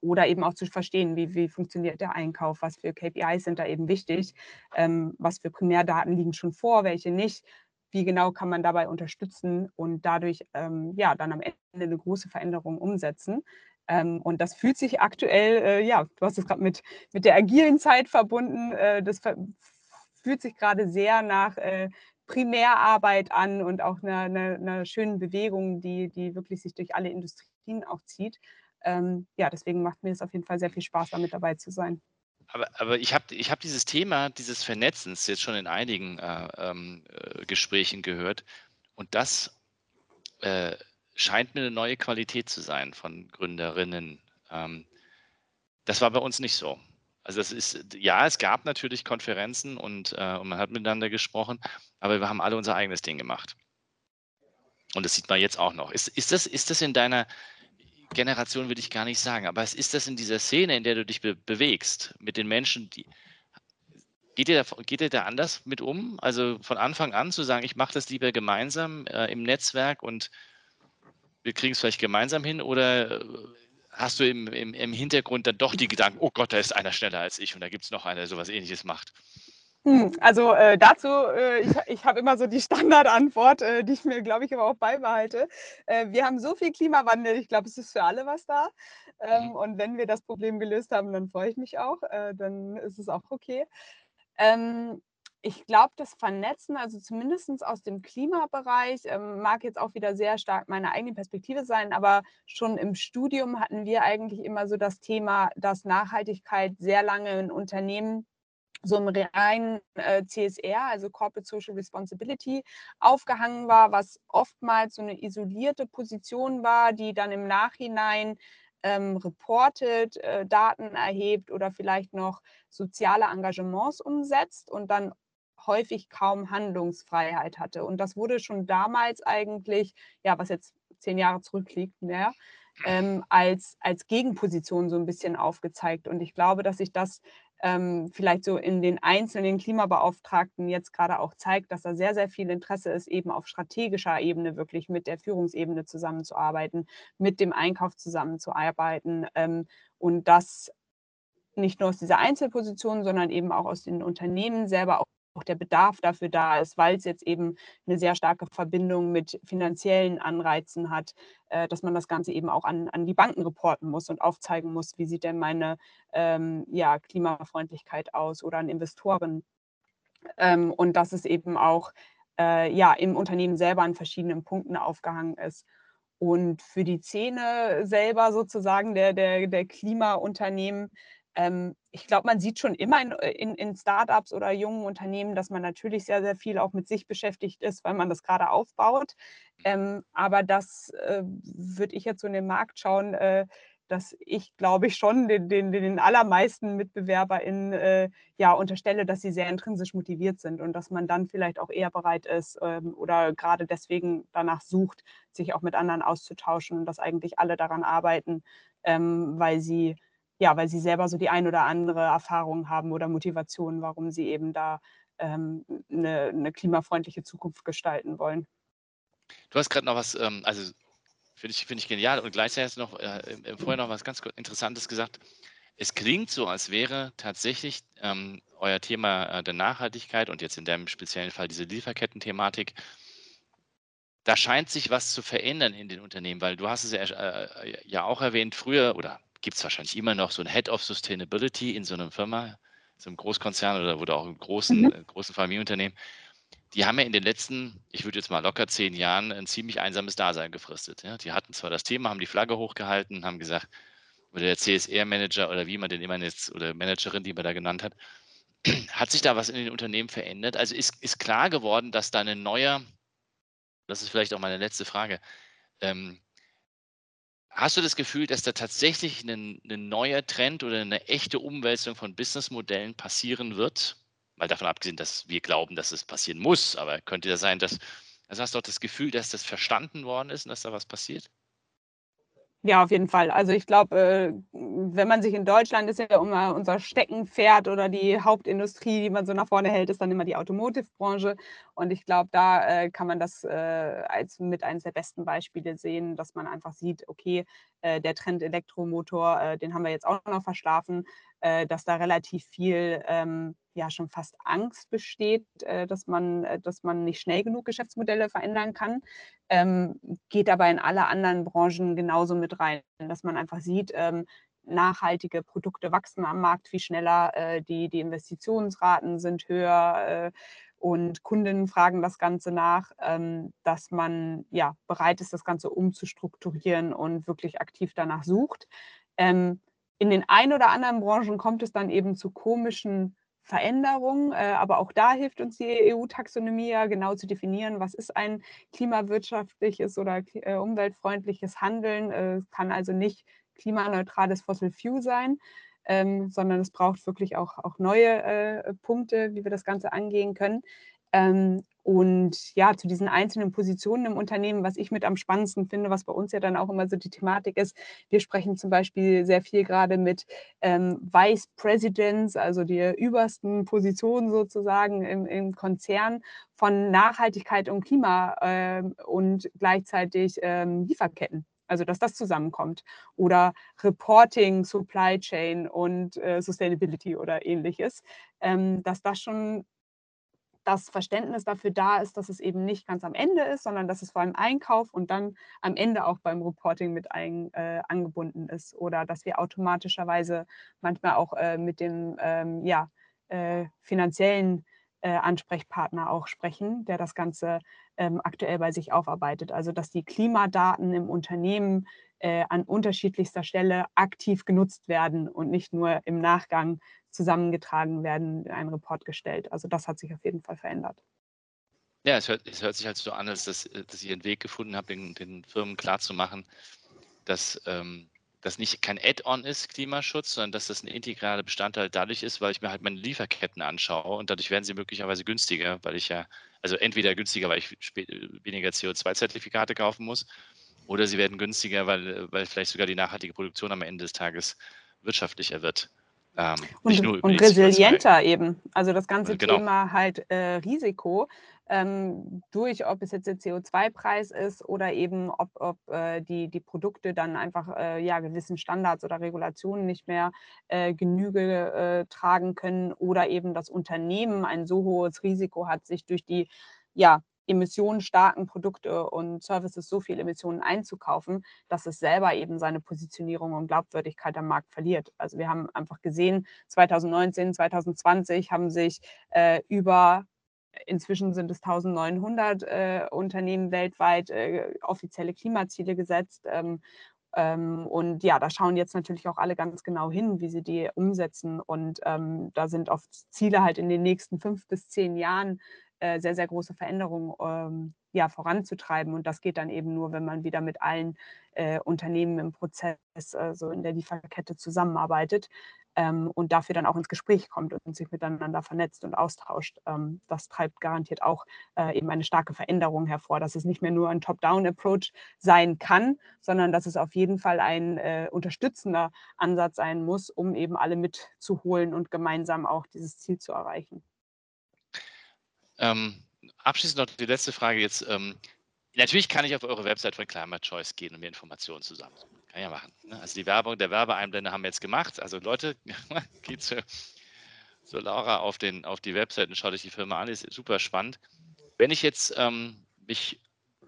[SPEAKER 2] oder eben auch zu verstehen, wie, wie funktioniert der Einkauf, was für KPIs sind da eben wichtig, ähm, was für Primärdaten liegen schon vor, welche nicht, wie genau kann man dabei unterstützen und dadurch ähm, ja dann am Ende eine große Veränderung umsetzen. Ähm, und das fühlt sich aktuell, äh, ja, du hast es gerade mit, mit der agilen Zeit verbunden, äh, das fühlt sich gerade sehr nach äh, Primärarbeit an und auch einer, einer, einer, schönen Bewegung, die, die wirklich sich durch alle Industrien auch zieht. Ähm, ja, deswegen macht mir es auf jeden Fall sehr viel Spaß, damit dabei zu sein.
[SPEAKER 1] Aber, aber ich habe ich hab dieses Thema dieses Vernetzens jetzt schon in einigen äh, ähm, äh, Gesprächen gehört. Und das äh, scheint mir eine neue Qualität zu sein von Gründerinnen. Ähm, das war bei uns nicht so. Also das ist, ja, es gab natürlich Konferenzen und, äh, und man hat miteinander gesprochen, aber wir haben alle unser eigenes Ding gemacht. Und das sieht man jetzt auch noch. Ist, ist, das, ist das in deiner, Generation würde ich gar nicht sagen, aber ist das in dieser Szene, in der du dich be bewegst, mit den Menschen, die. Geht ihr, da, geht ihr da anders mit um? Also von Anfang an zu sagen, ich mache das lieber gemeinsam äh, im Netzwerk und wir kriegen es vielleicht gemeinsam hin oder äh, hast du im, im, im Hintergrund dann doch die Gedanken, oh Gott, da ist einer schneller als ich und da gibt es noch einer, der sowas ähnliches macht?
[SPEAKER 2] Hm, also äh, dazu, äh, ich, ich habe immer so die [LAUGHS] Standardantwort, äh, die ich mir, glaube ich, aber auch beibehalte. Äh, wir haben so viel Klimawandel, ich glaube, es ist für alle was da. Ähm, mhm. und wenn wir das Problem gelöst haben, dann freue ich mich auch. Äh, dann ist es auch okay. Ähm, ich glaube, das Vernetzen, also zumindest aus dem Klimabereich, ähm, mag jetzt auch wieder sehr stark meine eigene Perspektive sein, aber schon im Studium hatten wir eigentlich immer so das Thema, dass Nachhaltigkeit sehr lange in Unternehmen so im reinen äh, CSR, also Corporate Social Responsibility, aufgehangen war, was oftmals so eine isolierte Position war, die dann im Nachhinein ähm, reportet, äh, Daten erhebt oder vielleicht noch soziale Engagements umsetzt und dann häufig kaum Handlungsfreiheit hatte. Und das wurde schon damals eigentlich, ja, was jetzt zehn Jahre zurückliegt, mehr, ähm, als, als Gegenposition so ein bisschen aufgezeigt. Und ich glaube, dass sich das ähm, vielleicht so in den einzelnen Klimabeauftragten jetzt gerade auch zeigt, dass da sehr, sehr viel Interesse ist, eben auf strategischer Ebene wirklich mit der Führungsebene zusammenzuarbeiten, mit dem Einkauf zusammenzuarbeiten ähm, und das nicht nur aus dieser Einzelposition, sondern eben auch aus den Unternehmen selber auch auch der Bedarf dafür da ist, weil es jetzt eben eine sehr starke Verbindung mit finanziellen Anreizen hat, äh, dass man das Ganze eben auch an, an die Banken reporten muss und aufzeigen muss, wie sieht denn meine ähm, ja, Klimafreundlichkeit aus oder an Investoren. Ähm, und dass es eben auch äh, ja, im Unternehmen selber an verschiedenen Punkten aufgehangen ist. Und für die Szene selber sozusagen der, der, der Klimaunternehmen ich glaube, man sieht schon immer in, äh, in, in, Startups oder jungen Unternehmen, dass man natürlich sehr, sehr viel auch mit sich beschäftigt ist, weil man das gerade aufbaut. Ähm, aber das äh, würde ich jetzt so in den Markt schauen, äh, dass ich, glaube ich, schon den, den, den allermeisten MitbewerberInnen äh, ja, unterstelle, dass sie sehr intrinsisch motiviert sind und dass man dann vielleicht auch eher bereit ist ähm, oder gerade deswegen danach sucht, sich auch mit anderen auszutauschen und dass eigentlich alle daran arbeiten, ähm, weil sie ja, weil sie selber so die ein oder andere Erfahrung haben oder Motivation, warum sie eben da ähm, eine, eine klimafreundliche Zukunft gestalten wollen.
[SPEAKER 1] Du hast gerade noch was, ähm, also finde ich, find ich genial und gleichzeitig noch äh, vorher noch was ganz Interessantes gesagt. Es klingt so, als wäre tatsächlich ähm, euer Thema äh, der Nachhaltigkeit und jetzt in deinem speziellen Fall diese Lieferketten-Thematik da scheint sich was zu verändern in den Unternehmen, weil du hast es ja, äh, ja auch erwähnt, früher oder gibt es wahrscheinlich immer noch so ein Head of Sustainability in so einer Firma, so einem Großkonzern oder, oder auch im großen, mhm. äh, großen Familienunternehmen. Die haben ja in den letzten, ich würde jetzt mal locker zehn Jahren, ein ziemlich einsames Dasein gefristet. Ja? Die hatten zwar das Thema, haben die Flagge hochgehalten, haben gesagt, oder der CSR-Manager oder wie man den immer jetzt, oder Managerin, die man da genannt hat, hat sich da was in den Unternehmen verändert? Also ist, ist klar geworden, dass da ein neuer, das ist vielleicht auch meine letzte Frage, ähm, hast du das Gefühl, dass da tatsächlich ein, ein neuer Trend oder eine echte Umwälzung von Businessmodellen passieren wird? Mal davon abgesehen, dass wir glauben, dass es passieren muss, aber könnte ja sein, dass, also hast du auch das Gefühl, dass das verstanden worden ist und dass da was passiert?
[SPEAKER 2] Ja, auf jeden Fall. Also ich glaube, äh, wenn man sich in Deutschland ist ja immer unser Steckenpferd oder die Hauptindustrie, die man so nach vorne hält, ist dann immer die Automotive-Branche. Und ich glaube, da äh, kann man das äh, als mit eines der besten Beispiele sehen, dass man einfach sieht, okay, der Trend Elektromotor, den haben wir jetzt auch noch verschlafen, äh, dass da relativ viel ähm, ja schon fast Angst besteht, äh, dass, man, äh, dass man nicht schnell genug Geschäftsmodelle verändern kann, ähm, geht aber in alle anderen Branchen genauso mit rein, dass man einfach sieht, ähm, nachhaltige Produkte wachsen am Markt viel schneller, äh, die, die Investitionsraten sind höher äh, und Kunden fragen das Ganze nach, ähm, dass man ja bereit ist, das Ganze umzustrukturieren und wirklich aktiv danach sucht. In den ein oder anderen Branchen kommt es dann eben zu komischen Veränderungen, äh, aber auch da hilft uns die EU-Taxonomie ja genau zu definieren, was ist ein klimawirtschaftliches oder äh, umweltfreundliches Handeln. Äh, es kann also nicht klimaneutrales Fossil Fuel sein, ähm, sondern es braucht wirklich auch, auch neue Punkte, wie wir das Ganze angehen können. Ähm, und ja, zu diesen einzelnen Positionen im Unternehmen, was ich mit am spannendsten finde, was bei uns ja dann auch immer so die Thematik ist, wir sprechen zum Beispiel sehr viel gerade mit ähm, Vice Presidents, also die übersten Positionen sozusagen im, im Konzern von Nachhaltigkeit und Klima äh, und gleichzeitig ähm, Lieferketten. Also dass das zusammenkommt. Oder Reporting, Supply Chain und äh, Sustainability oder ähnliches. Ähm, dass das schon das Verständnis dafür da ist, dass es eben nicht ganz am Ende ist, sondern dass es vor allem Einkauf und dann am Ende auch beim Reporting mit ein, äh, angebunden ist oder dass wir automatischerweise manchmal auch äh, mit dem ähm, ja, äh, finanziellen Ansprechpartner auch sprechen, der das Ganze ähm, aktuell bei sich aufarbeitet. Also dass die Klimadaten im Unternehmen äh, an unterschiedlichster Stelle aktiv genutzt werden und nicht nur im Nachgang zusammengetragen werden, in einen Report gestellt. Also das hat sich auf jeden Fall verändert.
[SPEAKER 1] Ja, es hört, es hört sich halt so an, dass, äh, dass ihr einen Weg gefunden habt, den, den Firmen klarzumachen, dass ähm, das nicht kein Add-on ist, Klimaschutz, sondern dass das ein integraler Bestandteil dadurch ist, weil ich mir halt meine Lieferketten anschaue und dadurch werden sie möglicherweise günstiger, weil ich ja, also entweder günstiger, weil ich weniger CO2-Zertifikate kaufen muss, oder sie werden günstiger, weil, weil vielleicht sogar die nachhaltige Produktion am Ende des Tages wirtschaftlicher wird.
[SPEAKER 2] Ähm, und, und resilienter eben. Also das ganze genau. Thema halt äh, Risiko ähm, durch, ob es jetzt der CO2-Preis ist oder eben ob, ob äh, die, die Produkte dann einfach äh, ja, gewissen Standards oder Regulationen nicht mehr äh, Genüge äh, tragen können oder eben das Unternehmen ein so hohes Risiko hat, sich durch die ja, emissionenstarken Produkte und Services so viel Emissionen einzukaufen, dass es selber eben seine Positionierung und Glaubwürdigkeit am Markt verliert. Also wir haben einfach gesehen, 2019, 2020 haben sich äh, über Inzwischen sind es 1900 äh, Unternehmen weltweit äh, offizielle Klimaziele gesetzt. Ähm, ähm, und ja, da schauen jetzt natürlich auch alle ganz genau hin, wie sie die umsetzen. Und ähm, da sind oft Ziele halt in den nächsten fünf bis zehn Jahren äh, sehr, sehr große Veränderungen ähm, ja, voranzutreiben. Und das geht dann eben nur, wenn man wieder mit allen äh, Unternehmen im Prozess, äh, so in der Lieferkette zusammenarbeitet ähm, und dafür dann auch ins Gespräch kommt und sich miteinander vernetzt und austauscht. Ähm, das treibt garantiert auch äh, eben eine starke Veränderung hervor, dass es nicht mehr nur ein Top-Down-Approach sein kann, sondern dass es auf jeden Fall ein äh, unterstützender Ansatz sein muss, um eben alle mitzuholen und gemeinsam auch dieses Ziel zu erreichen.
[SPEAKER 1] Ähm, abschließend noch die letzte Frage jetzt. Ähm, natürlich kann ich auf eure Website von Climate Choice gehen und mir Informationen zusammensuchen. Kann ja machen. Ne? Also die Werbung, der Werbeeinblende haben wir jetzt gemacht. Also Leute, [LAUGHS] geht zu, zu Laura auf, den, auf die Website und schaut euch die Firma an. Ist super spannend. Wenn ich jetzt ähm, mich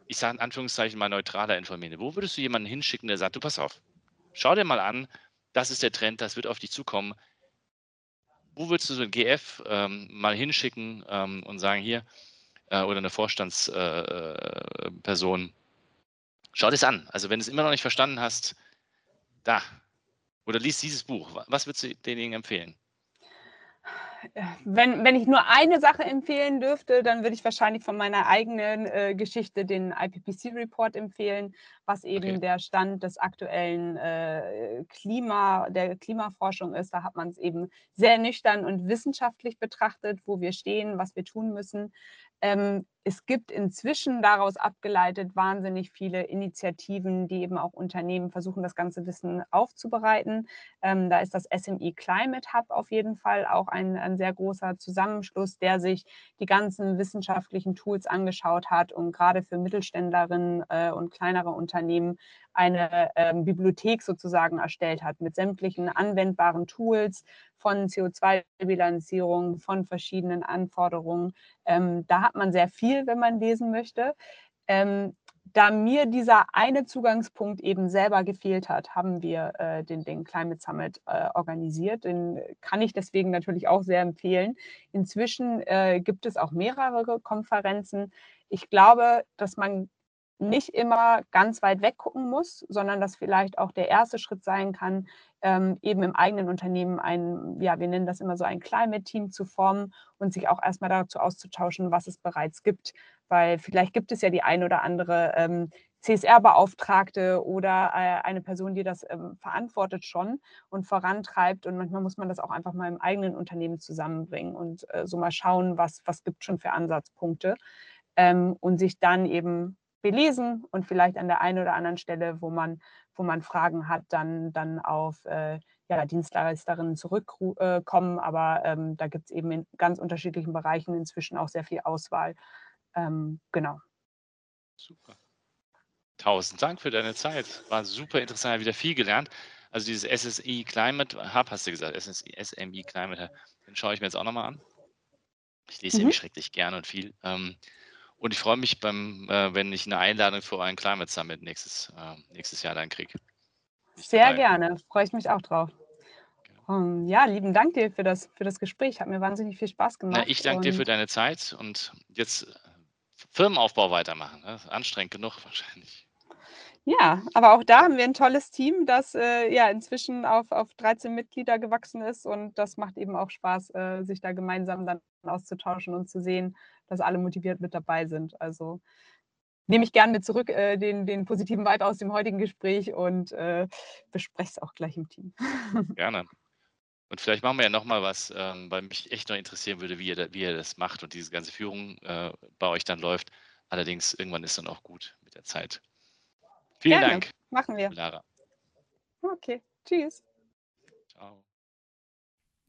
[SPEAKER 1] ich sage in Anführungszeichen mal neutraler informieren? Wo würdest du jemanden hinschicken, der sagt, du pass auf, schau dir mal an, das ist der Trend, das wird auf dich zukommen. Wo würdest du so ein GF ähm, mal hinschicken ähm, und sagen, hier, äh, oder eine Vorstandsperson, äh, äh schau es an. Also wenn du es immer noch nicht verstanden hast, da. Oder liest dieses Buch. Was würdest du denjenigen empfehlen?
[SPEAKER 2] Wenn, wenn ich nur eine Sache empfehlen dürfte, dann würde ich wahrscheinlich von meiner eigenen äh, Geschichte den IPPC-Report empfehlen, was eben okay. der Stand des aktuellen äh, Klima, der Klimaforschung ist. Da hat man es eben sehr nüchtern und wissenschaftlich betrachtet, wo wir stehen, was wir tun müssen. Ähm, es gibt inzwischen daraus abgeleitet wahnsinnig viele Initiativen, die eben auch Unternehmen versuchen, das ganze Wissen aufzubereiten. Ähm, da ist das SME Climate Hub auf jeden Fall auch ein, ein sehr großer Zusammenschluss, der sich die ganzen wissenschaftlichen Tools angeschaut hat und gerade für Mittelständlerinnen äh, und kleinere Unternehmen eine ähm, Bibliothek sozusagen erstellt hat mit sämtlichen anwendbaren Tools von CO2-Bilanzierung, von verschiedenen Anforderungen. Ähm, da hat man sehr viel, wenn man lesen möchte. Ähm, da mir dieser eine Zugangspunkt eben selber gefehlt hat, haben wir äh, den, den Climate Summit äh, organisiert. Den kann ich deswegen natürlich auch sehr empfehlen. Inzwischen äh, gibt es auch mehrere Konferenzen. Ich glaube, dass man nicht immer ganz weit weg gucken muss, sondern dass vielleicht auch der erste Schritt sein kann, ähm, eben im eigenen Unternehmen ein, ja, wir nennen das immer so ein Climate-Team zu formen und sich auch erstmal dazu auszutauschen, was es bereits gibt. Weil vielleicht gibt es ja die ein oder andere ähm, CSR-Beauftragte oder äh, eine Person, die das ähm, verantwortet schon und vorantreibt. Und manchmal muss man das auch einfach mal im eigenen Unternehmen zusammenbringen und äh, so mal schauen, was, was gibt schon für Ansatzpunkte. Ähm, und sich dann eben belesen und vielleicht an der einen oder anderen Stelle, wo man, wo man Fragen hat, dann, dann auf äh, ja, Dienstleisterinnen zurückkommen. Aber ähm, da gibt es eben in ganz unterschiedlichen Bereichen inzwischen auch sehr viel Auswahl. Ähm, genau.
[SPEAKER 1] Super. Tausend Dank für deine Zeit. War super interessant, wieder viel gelernt. Also dieses SSI Climate Hub, hast du gesagt, SSI, SMI Climate Hub, den schaue ich mir jetzt auch nochmal an. Ich lese mhm. nämlich schrecklich gerne und viel. Ähm, und ich freue mich, beim, äh, wenn ich eine Einladung für einen Climate Summit nächstes, äh, nächstes Jahr dann kriege.
[SPEAKER 2] Sehr gerne, freue ich mich auch drauf. Genau. Um, ja, lieben Dank dir für das, für das Gespräch. Hat mir wahnsinnig viel Spaß gemacht.
[SPEAKER 1] Na, ich danke dir für deine Zeit und jetzt äh, Firmenaufbau weitermachen. Ne? Anstrengend genug [LAUGHS] wahrscheinlich.
[SPEAKER 2] Ja, aber auch da haben wir ein tolles Team, das äh, ja inzwischen auf, auf 13 Mitglieder gewachsen ist und das macht eben auch Spaß, äh, sich da gemeinsam dann auszutauschen und zu sehen, dass alle motiviert mit dabei sind. Also nehme ich gerne mit zurück äh, den, den positiven Vibe aus dem heutigen Gespräch und äh, bespreche es auch gleich im Team. [LAUGHS]
[SPEAKER 1] Gerne. Und vielleicht machen wir ja nochmal was, ähm, weil mich echt noch interessieren würde, wie ihr, wie ihr das macht und diese ganze Führung äh, bei euch dann läuft. Allerdings irgendwann ist dann auch gut mit der Zeit. Vielen Gerne. Dank.
[SPEAKER 2] Machen wir. Lara. Okay, tschüss.